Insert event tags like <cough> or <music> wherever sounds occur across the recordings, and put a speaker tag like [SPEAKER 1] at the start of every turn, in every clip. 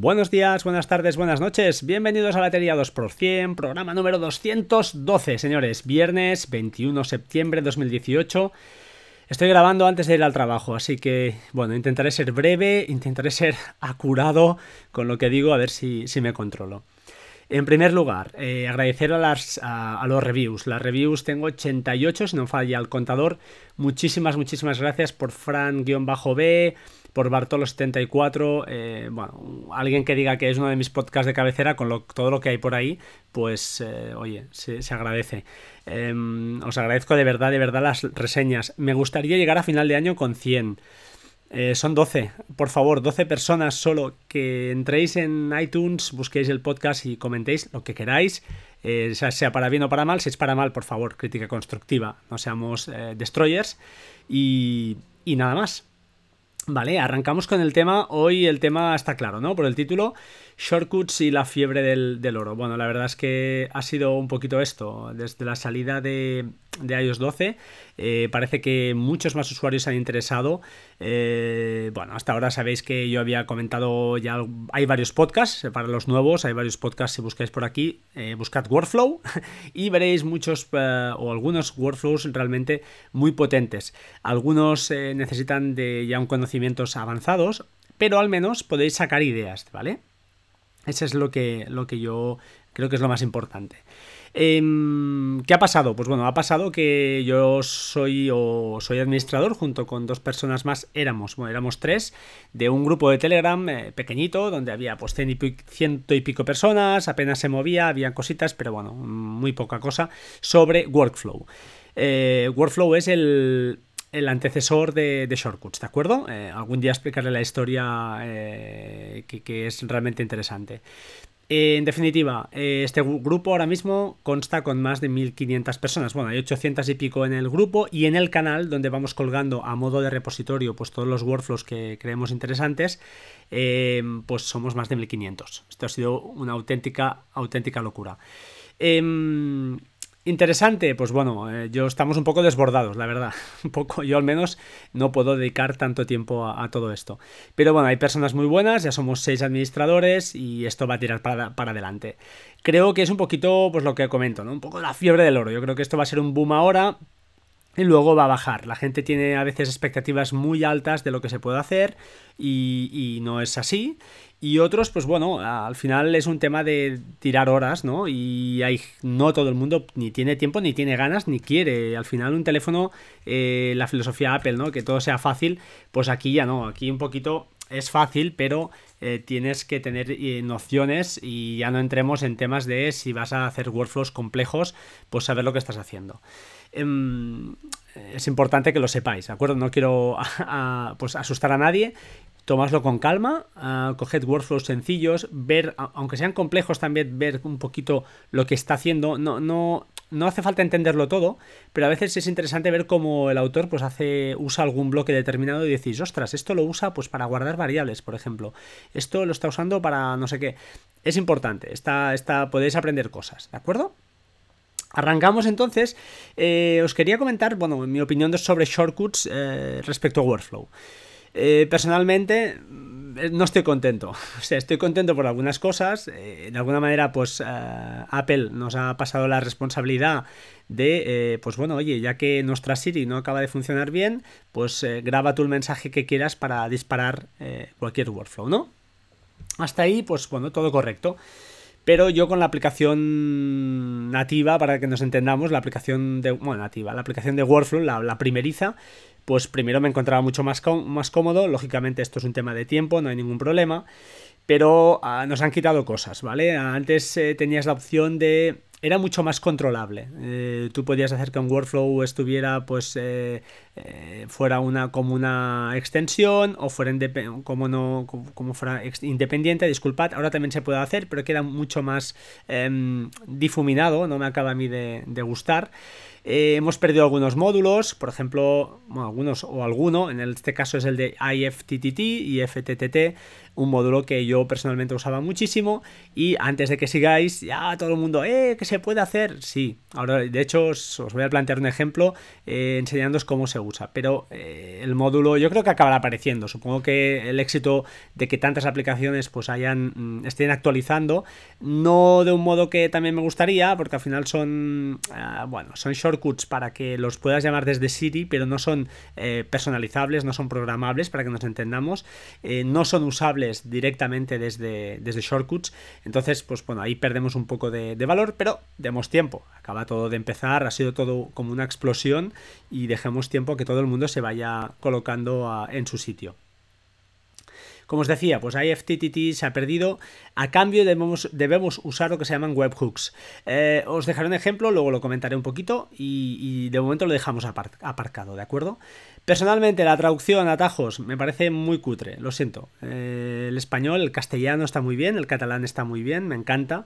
[SPEAKER 1] Buenos días, buenas tardes, buenas noches. Bienvenidos a Batería 2%, programa número 212, señores. Viernes 21 de septiembre de 2018. Estoy grabando antes de ir al trabajo, así que, bueno, intentaré ser breve, intentaré ser <laughs> acurado con lo que digo, a ver si, me controlo. En primer lugar, eh, agradecer a, las, a, los reviews. Las reviews tengo 88, si no falla el contador. Muchísimas, muchísimas gracias por Fran-B, por Bartolo74. Eh, bueno, alguien que diga que es uno de mis podcasts de cabecera, con todo lo que hay por ahí, pues, eh, oye, se, agradece. Em, os agradezco de verdad, de verdad las reseñas. Me gustaría llegar a final de año con 100. Eh, son 12, por favor, 12 personas solo que entréis en iTunes, busquéis el podcast y comentéis lo que queráis, sea, para bien o para mal. Si es para mal, por favor, crítica constructiva, no seamos destroyers. y nada más. Vale, arrancamos con el tema. Hoy el tema está claro, ¿no? Por el título, Shortcuts y la fiebre del, oro. Bueno, la verdad es que ha sido un poquito esto. Desde la salida de, de iOS 12, eh, parece que muchos más usuarios han interesado. Eh, bueno, hasta ahora sabéis que yo había comentado ya, hay varios podcasts para los nuevos, hay varios podcasts si buscáis por aquí, eh, buscad Workflow <laughs> y veréis muchos o algunos workflows realmente muy potentes. Algunos necesitan de ya un conocimientos avanzados, pero al menos podéis sacar ideas, ¿vale? Eso es lo que, lo que yo creo que es lo más importante. Em, ¿Qué ha pasado? Pues bueno, ha pasado que yo soy o soy administrador junto con dos personas más, éramos, bueno, éramos tres, de un grupo de Telegram eh, pequeñito, donde había pues ciento y pico personas, apenas se movía, había cositas, pero bueno, muy poca cosa, sobre Workflow. Eh, Workflow es el, antecesor de, Shortcuts, ¿de acuerdo? Eh, algún día explicaré la historia que, que, es realmente interesante en definitiva, eh, este grupo ahora mismo consta con más de 1500 personas. Bueno, hay 800 y pico en el grupo y en el canal donde vamos colgando a modo de repositorio pues todos los workflows que creemos interesantes, eh, pues somos más de 1500. Esto ha sido una auténtica, auténtica locura. Em, Interesante, pues bueno, eh, yo estamos un poco desbordados, la verdad. <laughs> Un poco, yo al menos no puedo dedicar tanto tiempo a, todo esto. Pero bueno, hay personas muy buenas, ya somos seis administradores y esto va a tirar para, para, adelante. Creo que es un poquito, pues lo que comento, ¿no? Un poco la fiebre del oro. Yo creo que esto va a ser un boom ahora y luego va a bajar. La gente tiene a veces expectativas muy altas de lo que se puede hacer y, no es así. Y otros, pues bueno, al final es un tema de tirar horas, ¿no? Y hay, no todo el mundo ni tiene tiempo, ni tiene ganas, ni quiere. Al final un teléfono, eh, la filosofía Apple, ¿no? Que todo sea fácil, pues aquí ya no, aquí un poquito es fácil, pero eh, tienes que tener eh, nociones y ya no entremos en temas de si vas a hacer workflows complejos, pues saber lo que estás haciendo. Em, es importante que lo sepáis, ¿de acuerdo? No quiero <laughs> pues asustar a nadie. Tomadlo con calma, coged workflows sencillos, ver, aunque sean complejos también, ver un poquito lo que está haciendo. No, no, no hace falta entenderlo todo, pero a veces es interesante ver cómo el autor pues hace, usa algún bloque determinado y decís, ostras, esto lo usa pues para guardar variables, por ejemplo. Esto lo está usando para no sé qué. Es importante, está, está, podéis aprender cosas, ¿de acuerdo? Arrancamos entonces. Eh, os quería comentar, bueno, mi opinión sobre shortcuts eh, respecto a Workflow. Eh, personalmente no estoy contento. <laughs> O sea, estoy contento por algunas cosas. de alguna manera, pues Apple nos ha pasado la responsabilidad de, pues bueno, oye, ya que nuestra Siri no acaba de funcionar bien, pues graba tú el mensaje que quieras para disparar cualquier workflow, ¿no? Hasta ahí, pues bueno, todo correcto. Pero yo con la aplicación nativa, para que nos entendamos, la aplicación de. Bueno, nativa, la aplicación de Workflow, la, primeriza, pues primero me encontraba mucho más, más cómodo. Lógicamente, esto es un tema de tiempo, no hay ningún problema. Pero ah, nos han quitado cosas, ¿vale? Antes eh, tenías la opción de era mucho más controlable. Eh, tú podías hacer que un workflow estuviera, pues, eh, eh, fuera una como una extensión o fuera como no como fuera independiente. Disculpad, ahora también se puede hacer, pero queda mucho más em, difuminado. No me acaba a mí de, gustar. Eh, hemos perdido algunos módulos, por ejemplo, algunos o alguno, en este caso es el de IFTTT y FTTT, un módulo que yo personalmente usaba muchísimo y antes de que sigáis, ya todo el mundo, eh, ¿qué se puede hacer? Sí, ahora de hecho os, voy a plantear un ejemplo eh, enseñándoos cómo se usa, pero eh, el módulo yo creo que acabará apareciendo, supongo que el éxito de que tantas aplicaciones pues hayan, mm, estén actualizando, no de un modo que también me gustaría, porque al final son, ah, bueno, son shortcuts para que los puedas llamar desde Siri, pero no son eh, personalizables, no son programables, para que nos entendamos, no son usables directamente desde, desde shortcuts. Entonces, pues bueno, ahí perdemos un poco de, valor, pero demos tiempo. Acaba todo de empezar, ha sido todo como una explosión y dejemos tiempo que todo el mundo se vaya colocando en su sitio. Como os decía, pues IFTTT se ha perdido. A cambio debemos, usar lo que se llaman webhooks. Eh, os dejaré un ejemplo, luego lo comentaré un poquito y, de momento lo dejamos aparcado, ¿de acuerdo? Personalmente la traducción a atajos me parece muy cutre, lo siento. Eh, el español, el castellano está muy bien, el catalán está muy bien, me encanta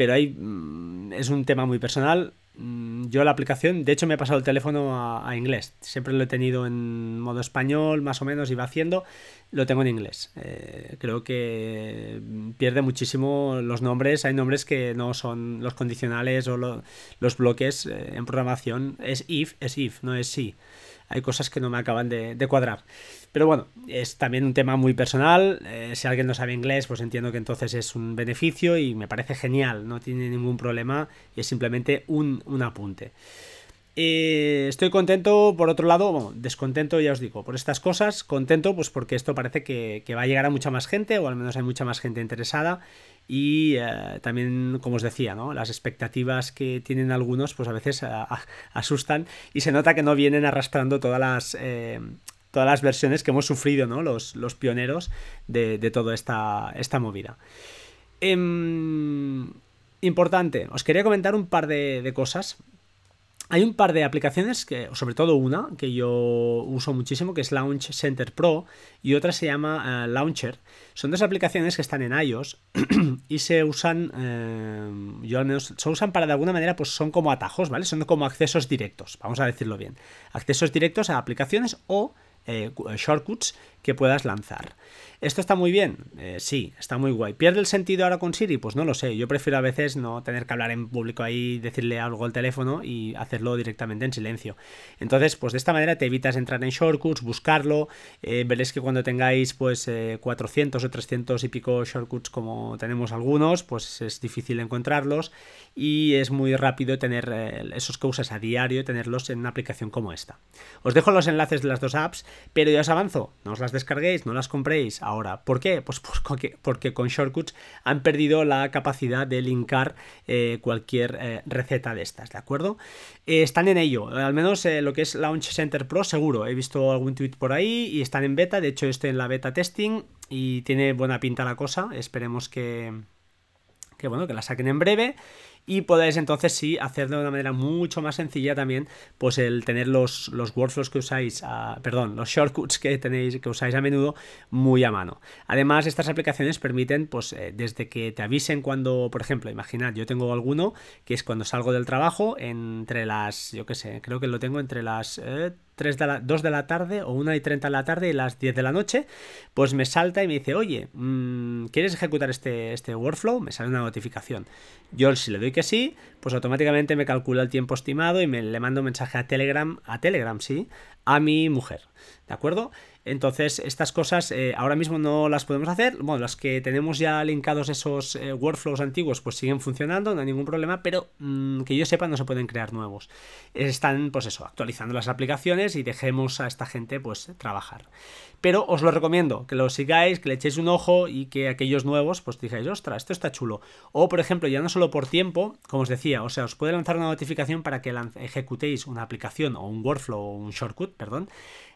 [SPEAKER 1] pero ahí mm, es un tema muy personal. Mm, yo la aplicación, de hecho me he pasado el teléfono a, inglés. Siempre lo he tenido en modo español, más o menos iba haciendo. Lo tengo en inglés. Eh, creo que pierde muchísimo los nombres. Hay nombres que no son los condicionales o los bloques eh, en programación. Es if, es if, no es si hay cosas que no me acaban de, cuadrar. Pero bueno, es también un tema muy personal. Eh, si alguien no sabe inglés, pues entiendo que entonces es un beneficio y me parece genial. No tiene ningún problema y es simplemente un, apunte. Eh, estoy contento, por otro lado, bueno, descontento, ya os digo, por estas cosas. Contento, pues porque esto parece que, que va a llegar a mucha más gente, o al menos hay mucha más gente interesada y eh, también, como os decía, ¿no? las expectativas que tienen algunos, pues a veces asustan y se nota que no vienen arrastrando todas las, eh, todas las versiones que hemos sufrido, ¿no? los, los pioneros de, toda esta, esta movida. Em, importante, os quería comentar un par de cosas hay un par de aplicaciones, que, sobre todo una, que yo uso muchísimo, que es Launch Center Pro, y otra se llama eh, Launcher. Son dos aplicaciones que están en iOS <clears throat> y se usan, eh, yo al menos, se usan para de alguna manera, pues son como atajos, ¿vale? Son como accesos directos, vamos a decirlo bien. Accesos directos a aplicaciones o eh, shortcuts que puedas lanzar. ¿Esto está muy bien? Eh, sí, está muy guay. ¿Pierde el sentido ahora con Siri? Pues no lo sé. Yo prefiero a veces no tener que hablar en público ahí, decirle algo al teléfono y hacerlo directamente en silencio. Entonces, pues de esta manera te evitas entrar en shortcuts, buscarlo. Eh, veréis que cuando tengáis pues 400 o 300 y pico shortcuts como tenemos algunos, pues es difícil encontrarlos y es muy rápido tener esos que a diario, tenerlos en una aplicación como esta. Os dejo los enlaces de las dos apps, pero ya os avanzo, no os las descarguéis, no las compréis ahora. ¿Por qué? Pues <laughs> porque, con Shortcuts han perdido la capacidad de linkar eh, cualquier eh, receta de estas, ¿de acuerdo? Eh, están en ello, al menos lo que es Launch Center Pro seguro. He visto algún tweet por ahí y están en beta, de hecho estoy en la beta testing y tiene buena pinta la cosa, esperemos que, que bueno, que la saquen en breve y podáis entonces sí hacerlo de una manera mucho más sencilla también, pues el tener los, los workflows que usáis, perdón, los shortcuts que tenéis, que usáis a menudo muy a mano. Además, estas aplicaciones permiten, pues eh, desde que te avisen cuando, por ejemplo, imaginad, yo tengo alguno que es cuando salgo del trabajo entre las, yo qué sé, creo que lo tengo entre las... Eh, 3 de la, 2 de la tarde o 1 y 30 de la tarde y las 10 de la noche, pues me salta y me dice, oye, mm, ¿quieres ejecutar este, este workflow? Me sale una notificación. Yo si le doy que sí, pues automáticamente me calcula el tiempo estimado y me le mando un mensaje a Telegram, a Telegram, sí, a mi mujer. ¿De acuerdo? Entonces, estas cosas eh, ahora mismo no las podemos hacer. Bueno, las que tenemos ya linkados esos eh, workflows antiguos, pues siguen funcionando, no hay ningún problema, pero mm, que yo sepa, no se pueden crear nuevos. Están, pues eso, actualizando las aplicaciones y dejemos a esta gente, pues, trabajar. Pero os lo recomiendo, que lo sigáis, que le echéis un ojo y que aquellos nuevos, pues digáis, ostras, esto está chulo. O, por ejemplo, ya no solo por tiempo, como os decía, o sea, os puede lanzar una notificación para que ejecutéis una aplicación o un workflow o un shortcut, perdón,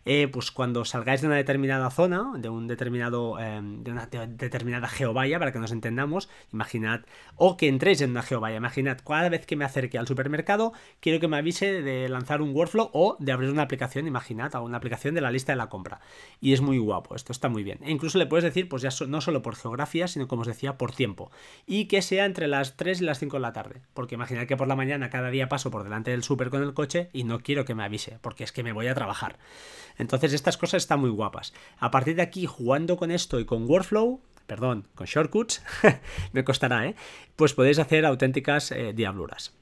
[SPEAKER 1] eh, pues cuando salgáis de una determinada zona, de un determinado, em, de una determinada geovalla, para que nos entendamos, imaginad, o que entréis en una geovalla, imaginad, cada vez que me acerque al supermercado, quiero que me avise de lanzar un workflow o de abrir una aplicación, imaginad, una aplicación de la lista de la compra. Y es muy guapo, esto está muy bien. E incluso le puedes decir, pues ya no solo por geografía, sino como os decía, por tiempo. Y que sea entre las 3 y las 5 de la tarde, porque imaginad que por la mañana cada día paso por delante del super con el coche y no quiero que me avise, porque es que me voy a trabajar. Entonces estas cosas están muy guapas. A partir de aquí, jugando con esto y con Workflow, perdón, con shortcuts, <laughs> me costará, ¿eh? Pues podéis hacer auténticas eh, diabluras.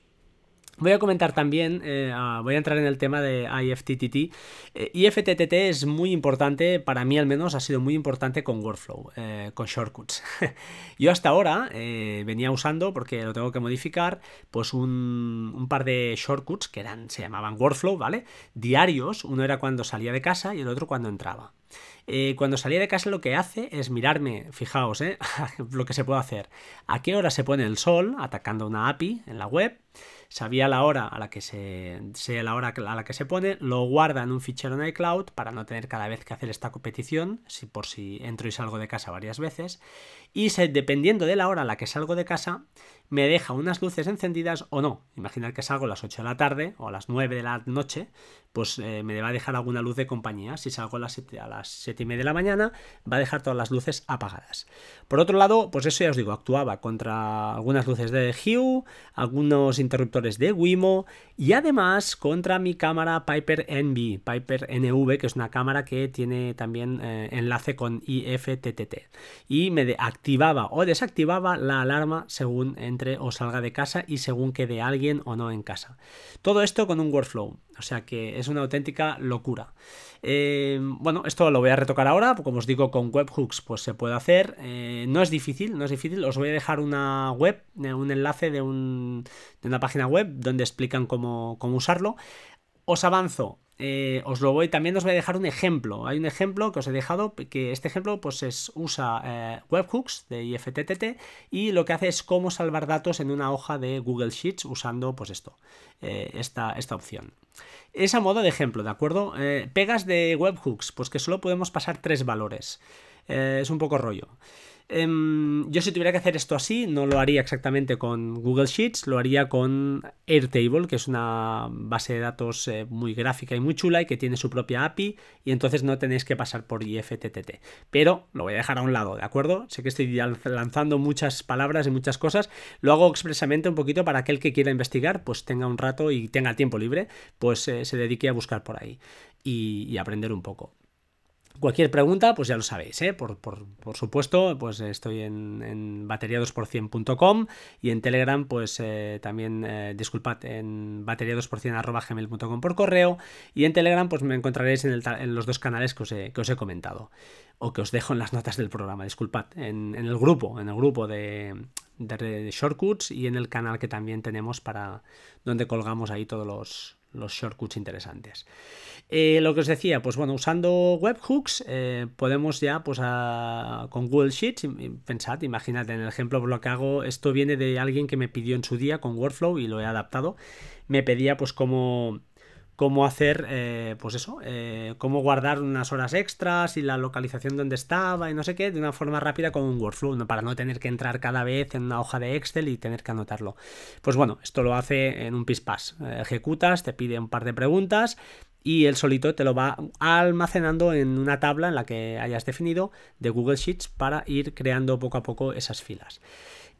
[SPEAKER 1] Voy a comentar también, eh, voy a entrar en el tema de IFTTT. Eh, IFTTT es muy importante, para mí al menos ha sido muy importante con Workflow, eh, con shortcuts. <laughs> Yo hasta ahora venía usando, porque lo tengo que modificar, pues un, un, par de shortcuts que eran, se llamaban Workflow, ¿vale? Diarios, uno era cuando salía de casa y el otro cuando entraba. Cuando salía de casa lo que hace es mirarme, fijaos, <laughs> lo que se puede hacer, a qué hora se pone el sol atacando una API en la web, sabía la hora a la que se sea la hora a la que se pone, lo guarda en un fichero en iCloud para no tener cada vez que hacer esta competición, si por si entro y salgo de casa varias veces, y dependiendo de la hora a la que salgo de casa, me deja unas luces encendidas o no. Imaginar que salgo a las 8 de la tarde o a las 9 de la noche, pues eh, me va a dejar alguna luz de compañía. Si salgo a las, 7, a las 7 y media de la mañana, va a dejar todas las luces apagadas. Por otro lado, pues eso ya os digo, actuaba contra algunas luces de Hue, algunos interruptores de Wimo y además contra mi cámara Piper NV, Piper NV, que es una cámara que tiene también eh, enlace con IFTTT. Y me activaba o desactivaba la alarma según entre o salga de casa y según quede alguien o no en casa. Todo esto con un workflow, o sea que es una auténtica locura. Eh, bueno, esto lo voy a retocar ahora, como os digo, con webhooks pues se puede hacer. Eh, no es difícil, no es difícil. Os voy a dejar una web, un enlace de, de una página web donde explican cómo, cómo usarlo. Os avanzo, eh, os lo voy, también os voy a dejar un ejemplo. Hay un ejemplo que os he dejado, que este ejemplo pues es, usa eh, webhooks de IFTTT y lo que hace es cómo salvar datos en una hoja de Google Sheets usando pues esto, eh, esta, esta, opción. Es a modo de ejemplo, ¿de acuerdo? pegas de webhooks, pues que solo podemos pasar tres valores. es un poco rollo. Em, yo si tuviera que hacer esto así, no lo haría exactamente con Google Sheets, lo haría con Airtable, que es una base de datos eh, muy gráfica y muy chula y que tiene su propia API y entonces no tenéis que pasar por IFTTT. Pero lo voy a dejar a un lado, ¿de acuerdo? Sé que estoy lanzando muchas palabras y muchas cosas, lo hago expresamente un poquito para aquel que quiera investigar, pues tenga un rato y tenga tiempo libre, pues eh, se dedique a buscar por ahí y aprender un poco. Cualquier pregunta, pues ya lo sabéis, ¿eh? por, supuesto, pues estoy en, en bateria2%.com y en Telegram, pues eh, también, eh, disculpad, en bateria2%.gmail.com por correo y en Telegram, pues me encontraréis en, los dos canales que os, he, comentado o que os dejo en las notas del programa, disculpad, en, el grupo, en el grupo de, de shortcuts y en el canal que también tenemos para donde colgamos ahí todos los, los shortcuts interesantes. Eh, lo que os decía, pues bueno, usando webhooks eh, podemos ya, pues con Google Sheets, pensad, imagínate, en el ejemplo por lo que hago, esto viene de alguien que me pidió en su día con Workflow y lo he adaptado. Me pedía pues cómo cómo hacer, eh, pues eso, eh, cómo guardar unas horas extras y la localización donde estaba y no sé qué, de una forma rápida con un workflow, para no tener que entrar cada vez en una hoja de Excel y tener que anotarlo. Pues bueno, esto lo hace en un PISPAS. Eh, ejecutas, te pide un par de preguntas y él solito te lo va almacenando en una tabla en la que hayas definido de Google Sheets para ir creando poco a poco esas filas.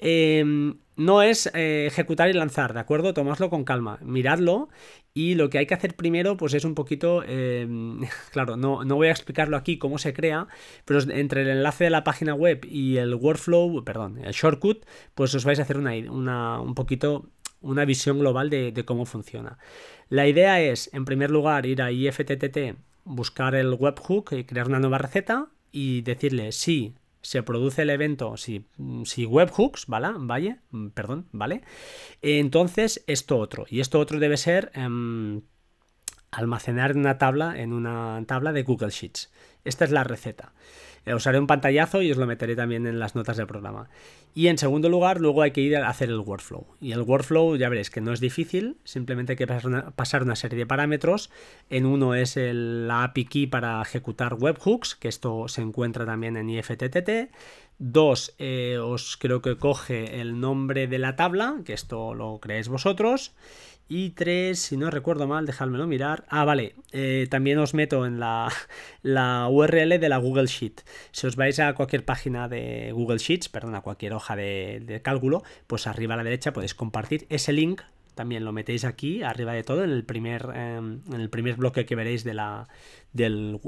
[SPEAKER 1] Em, no es eh, ejecutar y lanzar, ¿de acuerdo? Tomadlo con calma, miradlo y lo que hay que hacer primero pues es un poquito, em, <laughs> claro, no, no, voy a explicarlo aquí cómo se crea, pero entre el enlace de la página web y el workflow, perdón, el shortcut, pues os vais a hacer una, un poquito una visión global de, de cómo funciona. La idea es, en primer lugar, ir a IFTTT, buscar el webhook y crear una nueva receta y decirle sí, se produce el evento, si, si webhooks, ¿vale? Vale, perdón, ¿vale? Entonces, esto otro. Y esto otro debe ser em, almacenar una tabla en una tabla de Google Sheets. Esta es la receta. Eh, os haré un pantallazo y os lo meteré también en las notas del programa. Y en segundo lugar, luego hay que ir a hacer el workflow. Y el workflow, ya veréis que no es difícil, simplemente hay que pasar una, serie de parámetros. En uno es la API key para ejecutar webhooks, que esto se encuentra también en IFTTT. Dos, eh, os creo que coge el nombre de la tabla, que esto lo creéis vosotros. Y tres, si no recuerdo mal, dejádmelo mirar. Ah, vale, eh, también os meto en la, <laughs> URL de la Google Sheet. Si os vais a cualquier página de Google Sheets, perdón, a cualquier hoja de, cálculo, pues arriba a la derecha podéis compartir ese link. También lo metéis aquí, arriba de todo, en el primer, em, en el primer bloque que veréis de la, del,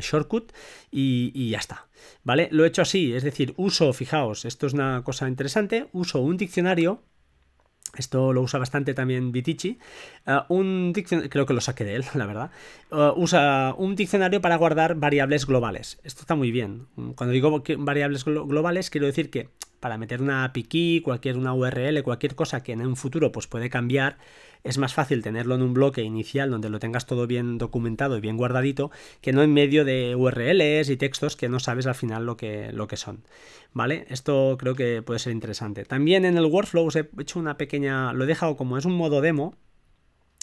[SPEAKER 1] shortcut y, y, ya está. ¿Vale? Lo he hecho así, es decir, uso, fijaos, esto es una cosa interesante, uso un diccionario esto lo usa bastante también Vitici. Eh, un creo que lo saqué de él, <laughs> la verdad. Eh, usa un diccionario para guardar variables globales. Esto está muy bien. Cuando digo variables globales, quiero decir que para meter una API cualquier una URL, cualquier cosa que en un futuro pues puede cambiar, es más fácil tenerlo en un bloque inicial donde lo tengas todo bien documentado y bien guardadito, que no en medio de URLs y textos que no sabes al final lo que, lo que son. ¿Vale? Esto creo que puede ser interesante. También en el workflow os he hecho una pequeña. Lo he dejado como es un modo demo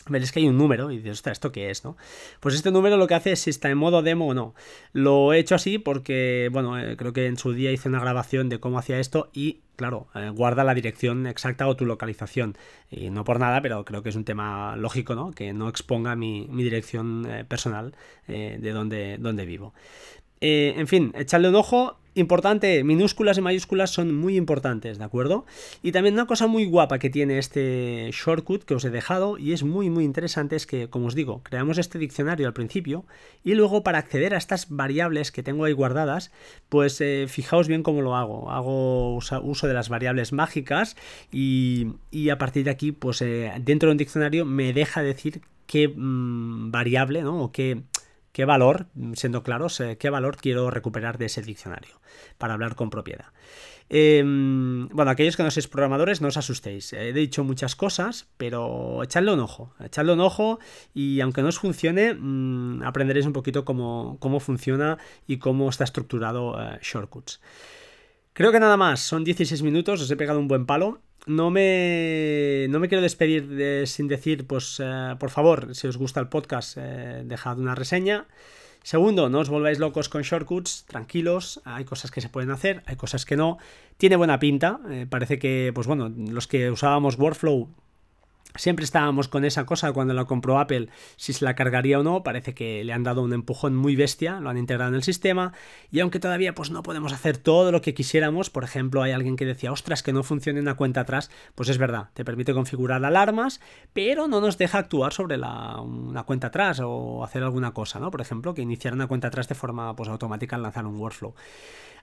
[SPEAKER 1] veréis que hay un número y dices, ostras, ¿esto qué es? ¿no? Pues este número lo que hace es si está en modo demo o no. Lo he hecho así porque, bueno, eh, creo que en su día hice una grabación de cómo hacía esto y, claro, eh, guarda la dirección exacta o tu localización. Y no por nada, pero creo que es un tema lógico, ¿no? Que no exponga mi, dirección eh, personal de donde, donde vivo. en fin, echarle un ojo Importante, minúsculas y mayúsculas son muy importantes, ¿de acuerdo? Y también una cosa muy guapa que tiene este shortcut que os he dejado y es muy muy interesante es que, como os digo, creamos este diccionario al principio y luego para acceder a estas variables que tengo ahí guardadas, pues eh, fijaos bien cómo lo hago. Hago uso de las variables mágicas y, a partir de aquí, pues eh, dentro de un diccionario me deja decir qué mm, variable, ¿no? O qué qué valor, siendo claros, qué valor quiero recuperar de ese diccionario para hablar con propiedad. Em, bueno, aquellos que no sois programadores, no os asustéis. He dicho muchas cosas, pero echadle un ojo. Echadle un ojo y aunque no os funcione, mm, aprenderéis un poquito cómo, cómo, funciona y cómo está estructurado eh, Shortcuts. Creo que nada más, son 16 minutos, os he pegado un buen palo no me, no me quiero despedir sin decir, pues eh, por favor, si os gusta el podcast, eh, dejad una reseña. Segundo, no os volváis locos con shortcuts, tranquilos, hay cosas que se pueden hacer, hay cosas que no. Tiene buena pinta, eh, parece que, pues bueno, los que usábamos Workflow Siempre estábamos con esa cosa cuando lo compró Apple, si se la cargaría o no, parece que le han dado un empujón muy bestia, lo han integrado en el sistema, y aunque todavía pues no podemos hacer todo lo que quisiéramos, por ejemplo, hay alguien que decía, ostras, que no funcione una cuenta atrás, pues es verdad, te permite configurar alarmas, pero no nos deja actuar sobre la, una cuenta atrás o hacer alguna cosa, ¿no? Por ejemplo, que iniciar una cuenta atrás de forma pues, automática al lanzar un workflow.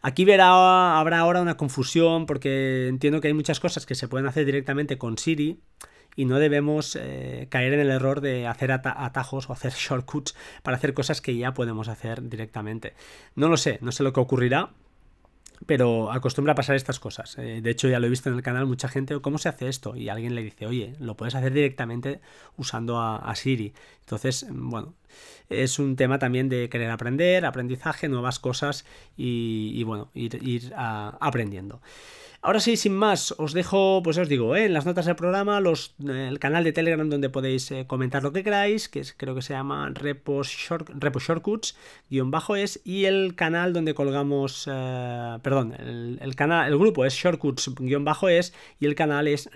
[SPEAKER 1] Aquí verá, habrá ahora una confusión porque entiendo que hay muchas cosas que se pueden hacer directamente con Siri, y no debemos eh, caer en el error de hacer atajos o hacer <laughs> shortcuts para hacer cosas que ya podemos hacer directamente. No lo sé, no sé lo que ocurrirá, pero acostumbra a pasar estas cosas. Eh, de hecho, ya lo he visto en el canal mucha gente, ¿cómo se hace esto? Y alguien le dice, oye, lo puedes hacer directamente usando a, Siri. Entonces, bueno, es un tema también de querer aprender, aprendizaje, nuevas cosas y, bueno, ir, aprendiendo. Ahora sí, sin más, os dejo, pues os digo, ¿eh? en las notas del programa, los, el canal de Telegram donde podéis eh, comentar lo que queráis, que creo que se llama Repo, Shortcuts, guion bajo es, y el canal donde colgamos, eh, perdón, el, canal, el grupo es Shortcuts guion bajo es, y el canal es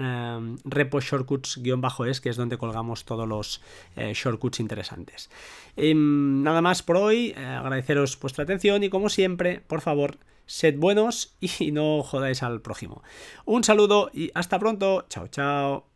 [SPEAKER 1] Repo Shortcuts guion bajo es, que es donde colgamos todos los shortcuts interesantes. Em, nada más por hoy, agradeceros vuestra atención y como siempre, por favor, sed buenos y no jodáis al prójimo. Un saludo y hasta pronto. Chao, chao.